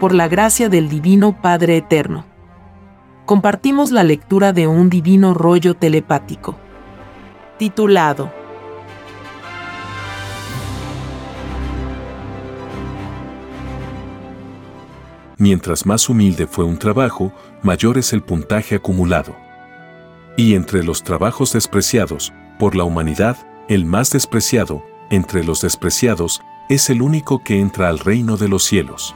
por la gracia del Divino Padre Eterno. Compartimos la lectura de un divino rollo telepático. Titulado Mientras más humilde fue un trabajo, mayor es el puntaje acumulado. Y entre los trabajos despreciados por la humanidad, el más despreciado, entre los despreciados, es el único que entra al reino de los cielos.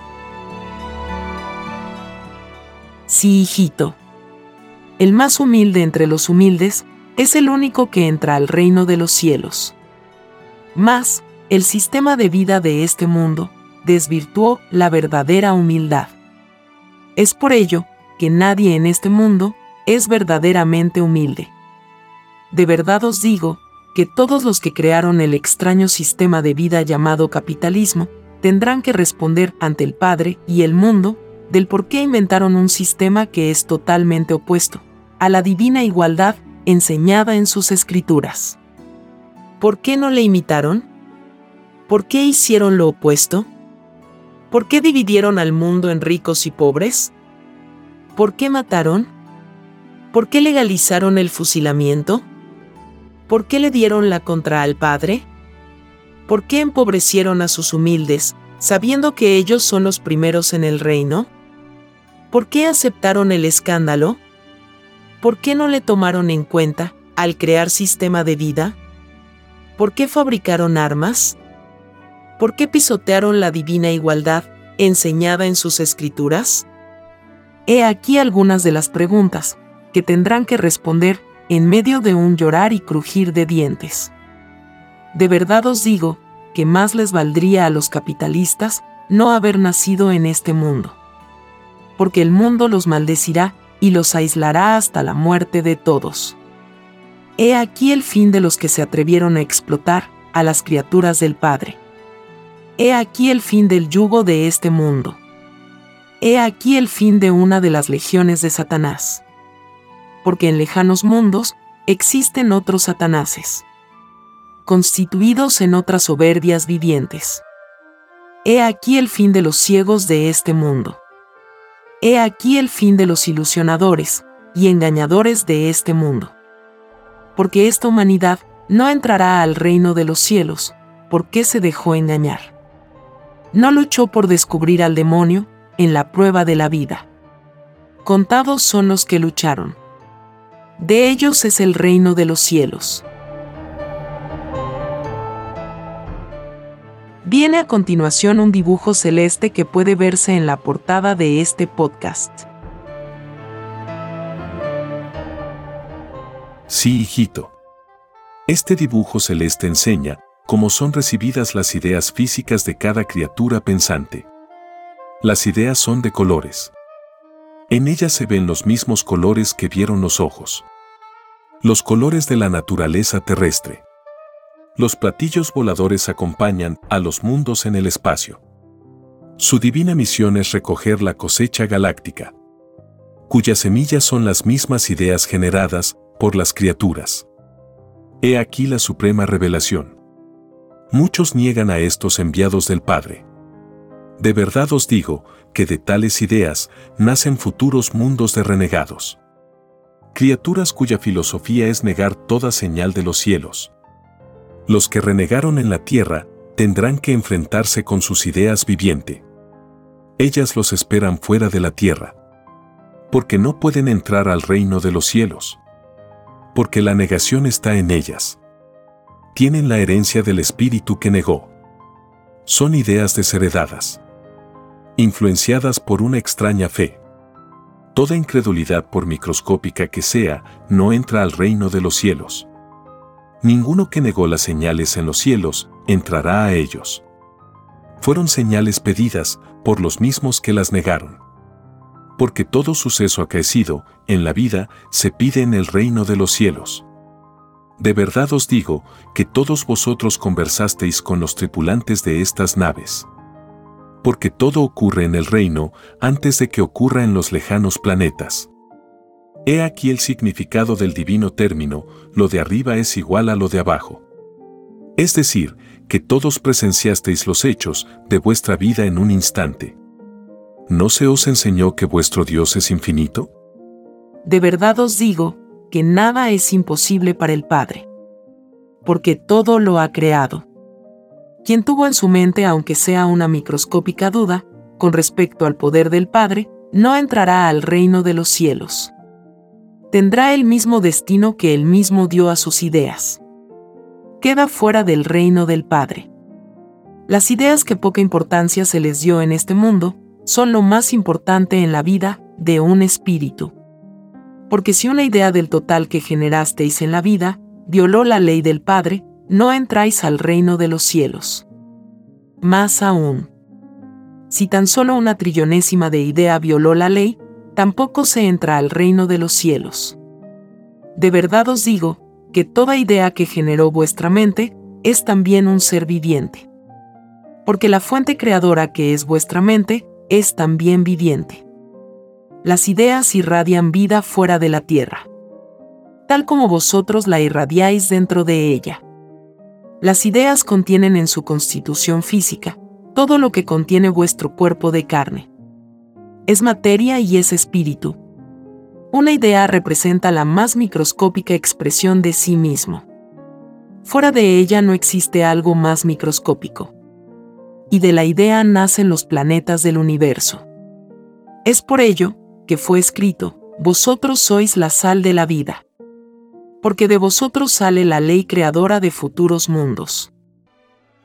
Sí, hijito. El más humilde entre los humildes es el único que entra al reino de los cielos. Mas, el sistema de vida de este mundo desvirtuó la verdadera humildad. Es por ello que nadie en este mundo es verdaderamente humilde. De verdad os digo que todos los que crearon el extraño sistema de vida llamado capitalismo tendrán que responder ante el Padre y el mundo del por qué inventaron un sistema que es totalmente opuesto a la divina igualdad enseñada en sus escrituras. ¿Por qué no le imitaron? ¿Por qué hicieron lo opuesto? ¿Por qué dividieron al mundo en ricos y pobres? ¿Por qué mataron? ¿Por qué legalizaron el fusilamiento? ¿Por qué le dieron la contra al Padre? ¿Por qué empobrecieron a sus humildes, sabiendo que ellos son los primeros en el reino? ¿Por qué aceptaron el escándalo? ¿Por qué no le tomaron en cuenta al crear sistema de vida? ¿Por qué fabricaron armas? ¿Por qué pisotearon la divina igualdad enseñada en sus escrituras? He aquí algunas de las preguntas que tendrán que responder en medio de un llorar y crujir de dientes. De verdad os digo que más les valdría a los capitalistas no haber nacido en este mundo. Porque el mundo los maldecirá y los aislará hasta la muerte de todos. He aquí el fin de los que se atrevieron a explotar a las criaturas del Padre. He aquí el fin del yugo de este mundo. He aquí el fin de una de las legiones de Satanás. Porque en lejanos mundos existen otros Satanases, constituidos en otras soberbias vivientes. He aquí el fin de los ciegos de este mundo. He aquí el fin de los ilusionadores y engañadores de este mundo. Porque esta humanidad no entrará al reino de los cielos, porque se dejó engañar no luchó por descubrir al demonio en la prueba de la vida. Contados son los que lucharon. De ellos es el reino de los cielos. Viene a continuación un dibujo celeste que puede verse en la portada de este podcast. Sí, hijito. Este dibujo celeste enseña como son recibidas las ideas físicas de cada criatura pensante. Las ideas son de colores. En ellas se ven los mismos colores que vieron los ojos. Los colores de la naturaleza terrestre. Los platillos voladores acompañan a los mundos en el espacio. Su divina misión es recoger la cosecha galáctica, cuyas semillas son las mismas ideas generadas por las criaturas. He aquí la suprema revelación. Muchos niegan a estos enviados del Padre. De verdad os digo que de tales ideas nacen futuros mundos de renegados. Criaturas cuya filosofía es negar toda señal de los cielos. Los que renegaron en la tierra tendrán que enfrentarse con sus ideas viviente. Ellas los esperan fuera de la tierra. Porque no pueden entrar al reino de los cielos. Porque la negación está en ellas tienen la herencia del espíritu que negó. Son ideas desheredadas, influenciadas por una extraña fe. Toda incredulidad por microscópica que sea, no entra al reino de los cielos. Ninguno que negó las señales en los cielos, entrará a ellos. Fueron señales pedidas por los mismos que las negaron. Porque todo suceso acaecido en la vida se pide en el reino de los cielos. De verdad os digo que todos vosotros conversasteis con los tripulantes de estas naves. Porque todo ocurre en el reino antes de que ocurra en los lejanos planetas. He aquí el significado del divino término, lo de arriba es igual a lo de abajo. Es decir, que todos presenciasteis los hechos de vuestra vida en un instante. ¿No se os enseñó que vuestro Dios es infinito? De verdad os digo que nada es imposible para el Padre, porque todo lo ha creado. Quien tuvo en su mente, aunque sea una microscópica duda, con respecto al poder del Padre, no entrará al reino de los cielos. Tendrá el mismo destino que él mismo dio a sus ideas. Queda fuera del reino del Padre. Las ideas que poca importancia se les dio en este mundo son lo más importante en la vida de un espíritu. Porque si una idea del total que generasteis en la vida violó la ley del Padre, no entráis al reino de los cielos. Más aún, si tan solo una trillonésima de idea violó la ley, tampoco se entra al reino de los cielos. De verdad os digo, que toda idea que generó vuestra mente es también un ser viviente. Porque la fuente creadora que es vuestra mente es también viviente. Las ideas irradian vida fuera de la tierra, tal como vosotros la irradiáis dentro de ella. Las ideas contienen en su constitución física todo lo que contiene vuestro cuerpo de carne. Es materia y es espíritu. Una idea representa la más microscópica expresión de sí mismo. Fuera de ella no existe algo más microscópico. Y de la idea nacen los planetas del universo. Es por ello que fue escrito, vosotros sois la sal de la vida porque de vosotros sale la ley creadora de futuros mundos.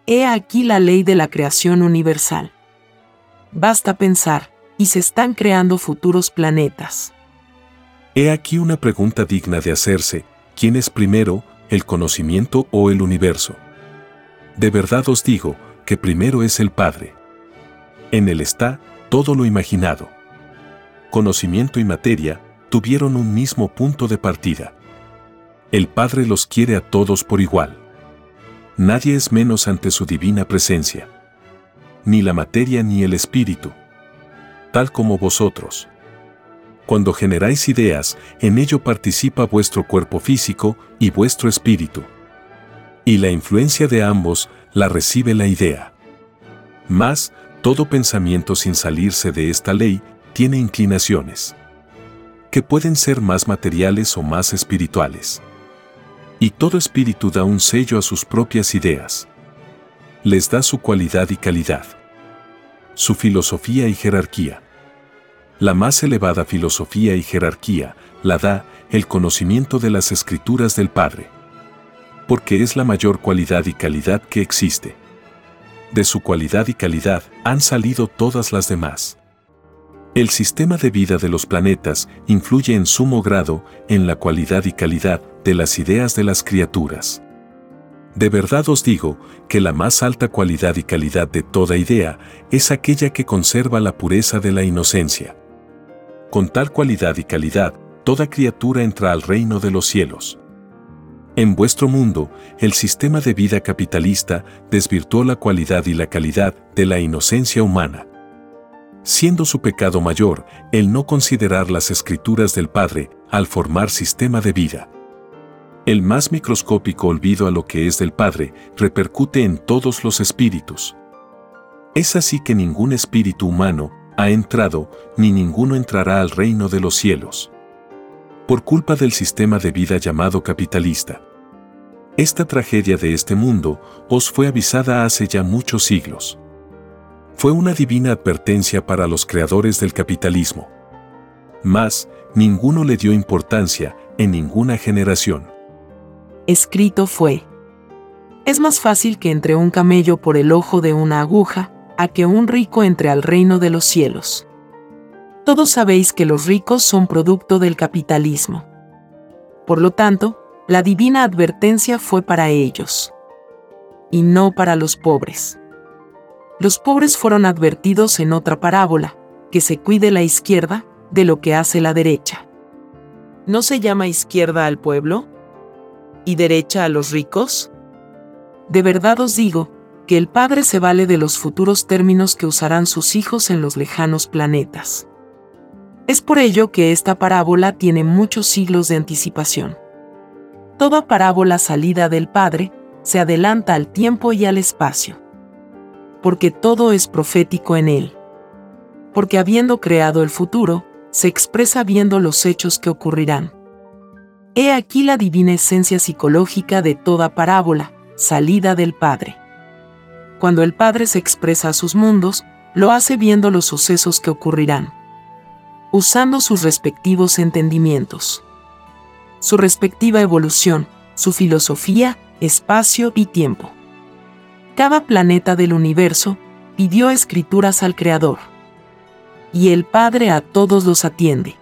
He aquí la ley de la creación universal. Basta pensar, y se están creando futuros planetas. He aquí una pregunta digna de hacerse, ¿quién es primero, el conocimiento o el universo? De verdad os digo, que primero es el Padre. En él está todo lo imaginado. Conocimiento y materia tuvieron un mismo punto de partida. El Padre los quiere a todos por igual. Nadie es menos ante su divina presencia. Ni la materia ni el espíritu. Tal como vosotros. Cuando generáis ideas, en ello participa vuestro cuerpo físico y vuestro espíritu. Y la influencia de ambos la recibe la idea. Mas, todo pensamiento sin salirse de esta ley tiene inclinaciones que pueden ser más materiales o más espirituales. Y todo espíritu da un sello a sus propias ideas. Les da su cualidad y calidad. Su filosofía y jerarquía. La más elevada filosofía y jerarquía la da el conocimiento de las escrituras del Padre. Porque es la mayor cualidad y calidad que existe. De su cualidad y calidad han salido todas las demás. El sistema de vida de los planetas influye en sumo grado en la cualidad y calidad de las ideas de las criaturas. De verdad os digo que la más alta cualidad y calidad de toda idea es aquella que conserva la pureza de la inocencia. Con tal cualidad y calidad, toda criatura entra al reino de los cielos. En vuestro mundo, el sistema de vida capitalista desvirtuó la cualidad y la calidad de la inocencia humana siendo su pecado mayor el no considerar las escrituras del Padre al formar sistema de vida. El más microscópico olvido a lo que es del Padre repercute en todos los espíritus. Es así que ningún espíritu humano ha entrado, ni ninguno entrará al reino de los cielos. Por culpa del sistema de vida llamado capitalista. Esta tragedia de este mundo os fue avisada hace ya muchos siglos fue una divina advertencia para los creadores del capitalismo. Mas, ninguno le dio importancia en ninguna generación. Escrito fue. Es más fácil que entre un camello por el ojo de una aguja, a que un rico entre al reino de los cielos. Todos sabéis que los ricos son producto del capitalismo. Por lo tanto, la divina advertencia fue para ellos, y no para los pobres los pobres fueron advertidos en otra parábola, que se cuide la izquierda de lo que hace la derecha. ¿No se llama izquierda al pueblo? ¿Y derecha a los ricos? De verdad os digo, que el Padre se vale de los futuros términos que usarán sus hijos en los lejanos planetas. Es por ello que esta parábola tiene muchos siglos de anticipación. Toda parábola salida del Padre se adelanta al tiempo y al espacio porque todo es profético en él. Porque habiendo creado el futuro, se expresa viendo los hechos que ocurrirán. He aquí la divina esencia psicológica de toda parábola, salida del Padre. Cuando el Padre se expresa a sus mundos, lo hace viendo los sucesos que ocurrirán, usando sus respectivos entendimientos, su respectiva evolución, su filosofía, espacio y tiempo. Cada planeta del universo pidió escrituras al Creador. Y el Padre a todos los atiende.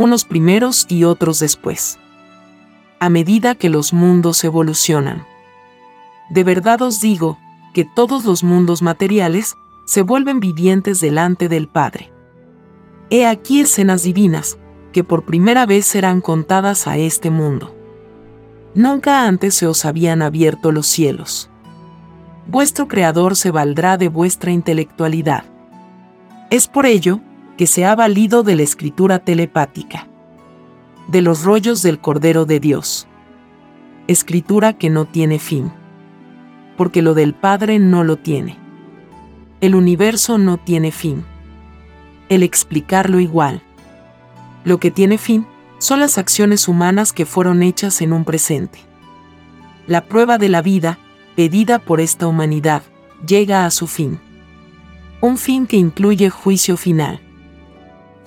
Unos primeros y otros después. A medida que los mundos evolucionan. De verdad os digo, que todos los mundos materiales se vuelven vivientes delante del Padre. He aquí escenas divinas, que por primera vez serán contadas a este mundo. Nunca antes se os habían abierto los cielos. Vuestro Creador se valdrá de vuestra intelectualidad. Es por ello que se ha valido de la escritura telepática, de los rollos del Cordero de Dios. Escritura que no tiene fin, porque lo del Padre no lo tiene. El universo no tiene fin. El explicarlo igual. Lo que tiene fin son las acciones humanas que fueron hechas en un presente. La prueba de la vida, pedida por esta humanidad, llega a su fin. Un fin que incluye juicio final.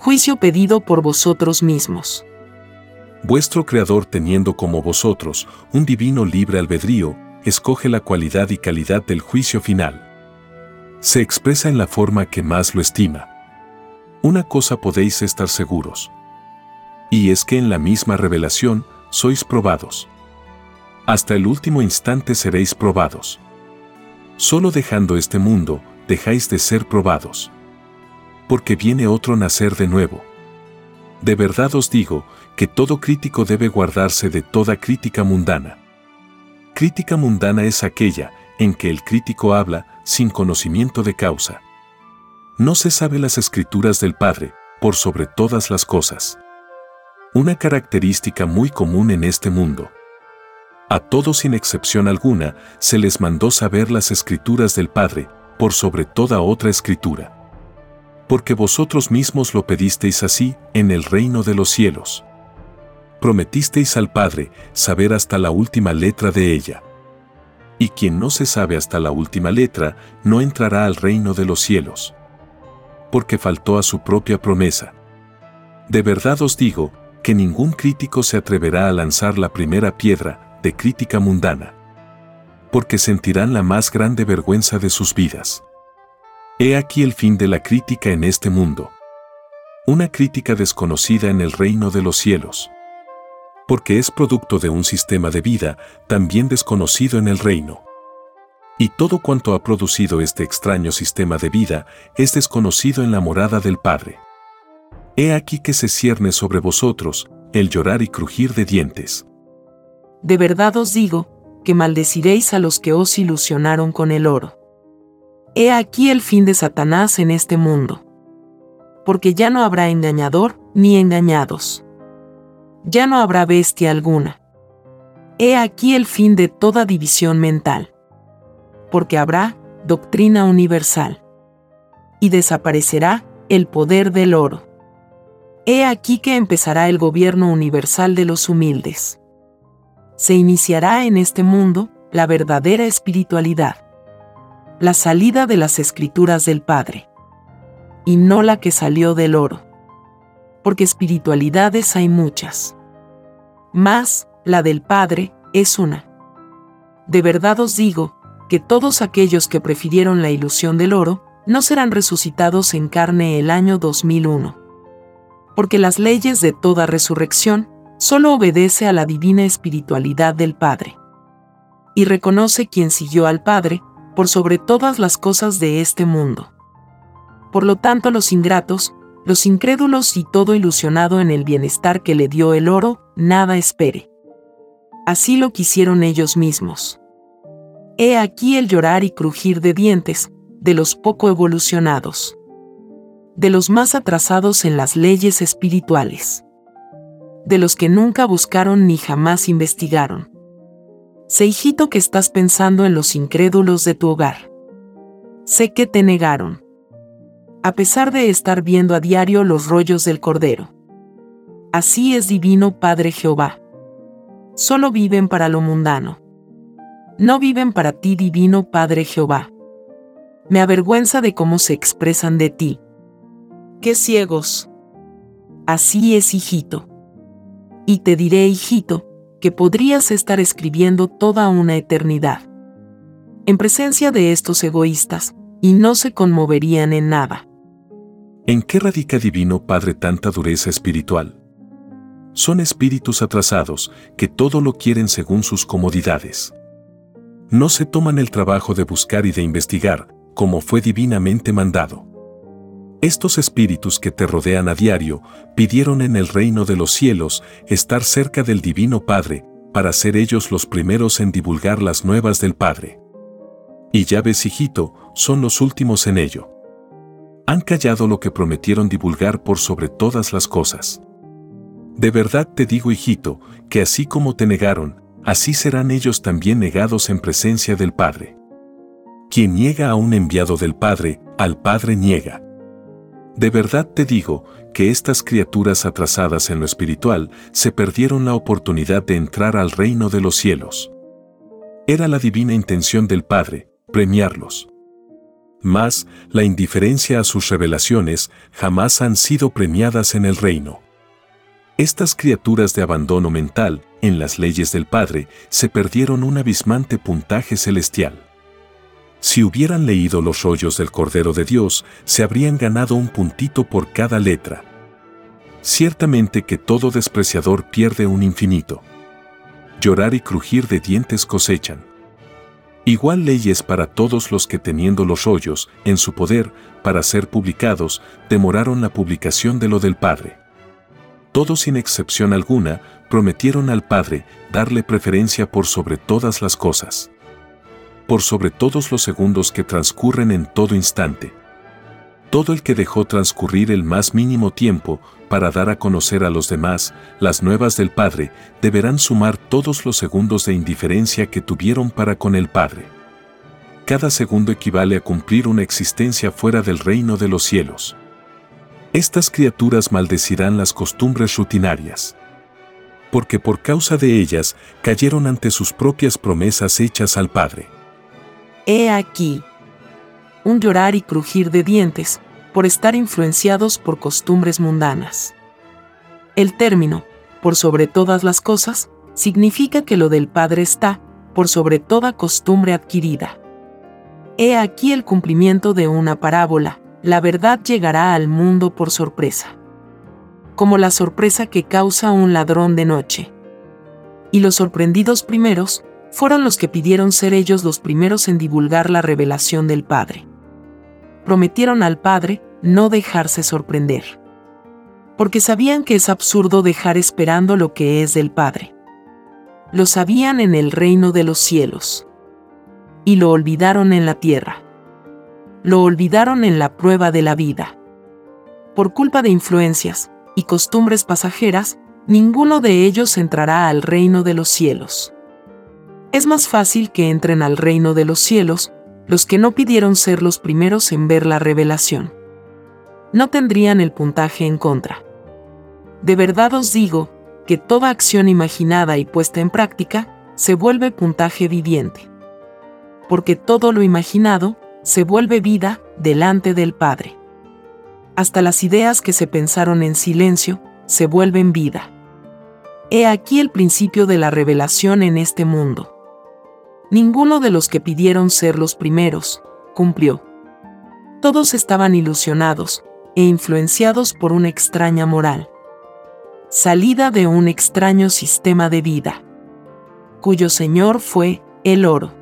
Juicio pedido por vosotros mismos. Vuestro Creador teniendo como vosotros un divino libre albedrío, escoge la cualidad y calidad del juicio final. Se expresa en la forma que más lo estima. Una cosa podéis estar seguros y es que en la misma revelación sois probados. Hasta el último instante seréis probados. Solo dejando este mundo, dejáis de ser probados. Porque viene otro nacer de nuevo. De verdad os digo que todo crítico debe guardarse de toda crítica mundana. Crítica mundana es aquella en que el crítico habla sin conocimiento de causa. No se sabe las escrituras del Padre, por sobre todas las cosas una característica muy común en este mundo. A todos sin excepción alguna se les mandó saber las escrituras del Padre, por sobre toda otra escritura. Porque vosotros mismos lo pedisteis así en el reino de los cielos. Prometisteis al Padre saber hasta la última letra de ella. Y quien no se sabe hasta la última letra, no entrará al reino de los cielos. Porque faltó a su propia promesa. De verdad os digo, que ningún crítico se atreverá a lanzar la primera piedra de crítica mundana. Porque sentirán la más grande vergüenza de sus vidas. He aquí el fin de la crítica en este mundo. Una crítica desconocida en el reino de los cielos. Porque es producto de un sistema de vida también desconocido en el reino. Y todo cuanto ha producido este extraño sistema de vida es desconocido en la morada del Padre. He aquí que se cierne sobre vosotros el llorar y crujir de dientes. De verdad os digo, que maldeciréis a los que os ilusionaron con el oro. He aquí el fin de Satanás en este mundo. Porque ya no habrá engañador ni engañados. Ya no habrá bestia alguna. He aquí el fin de toda división mental. Porque habrá doctrina universal. Y desaparecerá el poder del oro. He aquí que empezará el gobierno universal de los humildes. Se iniciará en este mundo la verdadera espiritualidad. La salida de las escrituras del Padre. Y no la que salió del oro. Porque espiritualidades hay muchas. Mas, la del Padre es una. De verdad os digo, que todos aquellos que prefirieron la ilusión del oro, no serán resucitados en carne el año 2001 porque las leyes de toda resurrección solo obedece a la divina espiritualidad del Padre. Y reconoce quien siguió al Padre por sobre todas las cosas de este mundo. Por lo tanto, los ingratos, los incrédulos y todo ilusionado en el bienestar que le dio el oro, nada espere. Así lo quisieron ellos mismos. He aquí el llorar y crujir de dientes, de los poco evolucionados de los más atrasados en las leyes espirituales, de los que nunca buscaron ni jamás investigaron. Sé hijito que estás pensando en los incrédulos de tu hogar. Sé que te negaron. a pesar de estar viendo a diario los rollos del Cordero. Así es divino Padre Jehová. Solo viven para lo mundano. No viven para ti divino Padre Jehová. Me avergüenza de cómo se expresan de ti. ¡Qué ciegos! Así es, hijito. Y te diré, hijito, que podrías estar escribiendo toda una eternidad. En presencia de estos egoístas, y no se conmoverían en nada. ¿En qué radica Divino Padre tanta dureza espiritual? Son espíritus atrasados que todo lo quieren según sus comodidades. No se toman el trabajo de buscar y de investigar, como fue divinamente mandado. Estos espíritus que te rodean a diario pidieron en el reino de los cielos estar cerca del Divino Padre, para ser ellos los primeros en divulgar las nuevas del Padre. Y ya ves, hijito, son los últimos en ello han callado lo que prometieron divulgar por sobre todas las cosas. De verdad te digo, hijito, que así como te negaron, así serán ellos también negados en presencia del Padre. Quien niega a un enviado del Padre, al Padre niega. De verdad te digo que estas criaturas atrasadas en lo espiritual se perdieron la oportunidad de entrar al reino de los cielos. Era la divina intención del Padre, premiarlos. Mas, la indiferencia a sus revelaciones jamás han sido premiadas en el reino. Estas criaturas de abandono mental, en las leyes del Padre, se perdieron un abismante puntaje celestial. Si hubieran leído los rollos del Cordero de Dios, se habrían ganado un puntito por cada letra. Ciertamente que todo despreciador pierde un infinito. Llorar y crujir de dientes cosechan. Igual leyes para todos los que teniendo los rollos en su poder para ser publicados, demoraron la publicación de lo del Padre. Todos sin excepción alguna prometieron al Padre darle preferencia por sobre todas las cosas. Por sobre todos los segundos que transcurren en todo instante. Todo el que dejó transcurrir el más mínimo tiempo para dar a conocer a los demás las nuevas del Padre, deberán sumar todos los segundos de indiferencia que tuvieron para con el Padre. Cada segundo equivale a cumplir una existencia fuera del reino de los cielos. Estas criaturas maldecirán las costumbres rutinarias. Porque por causa de ellas cayeron ante sus propias promesas hechas al Padre. He aquí. Un llorar y crujir de dientes, por estar influenciados por costumbres mundanas. El término, por sobre todas las cosas, significa que lo del Padre está, por sobre toda costumbre adquirida. He aquí el cumplimiento de una parábola, la verdad llegará al mundo por sorpresa. Como la sorpresa que causa un ladrón de noche. Y los sorprendidos primeros, fueron los que pidieron ser ellos los primeros en divulgar la revelación del Padre prometieron al Padre no dejarse sorprender. Porque sabían que es absurdo dejar esperando lo que es del Padre. Lo sabían en el reino de los cielos. Y lo olvidaron en la tierra. Lo olvidaron en la prueba de la vida. Por culpa de influencias y costumbres pasajeras, ninguno de ellos entrará al reino de los cielos. Es más fácil que entren al reino de los cielos los que no pidieron ser los primeros en ver la revelación. No tendrían el puntaje en contra. De verdad os digo, que toda acción imaginada y puesta en práctica se vuelve puntaje viviente. Porque todo lo imaginado se vuelve vida delante del Padre. Hasta las ideas que se pensaron en silencio se vuelven vida. He aquí el principio de la revelación en este mundo. Ninguno de los que pidieron ser los primeros, cumplió. Todos estaban ilusionados e influenciados por una extraña moral. Salida de un extraño sistema de vida, cuyo señor fue el oro.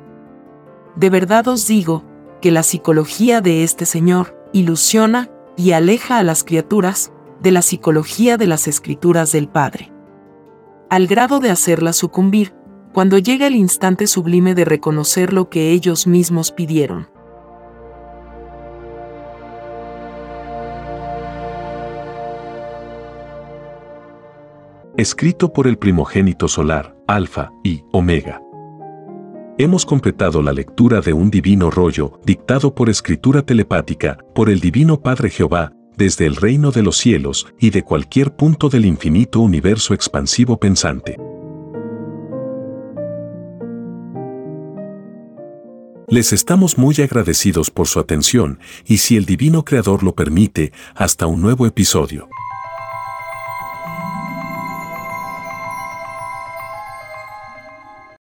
De verdad os digo que la psicología de este señor ilusiona y aleja a las criaturas de la psicología de las escrituras del Padre, al grado de hacerlas sucumbir cuando llega el instante sublime de reconocer lo que ellos mismos pidieron. Escrito por el primogénito solar, Alfa y Omega. Hemos completado la lectura de un divino rollo, dictado por escritura telepática, por el Divino Padre Jehová, desde el reino de los cielos y de cualquier punto del infinito universo expansivo pensante. Les estamos muy agradecidos por su atención y si el Divino Creador lo permite, hasta un nuevo episodio.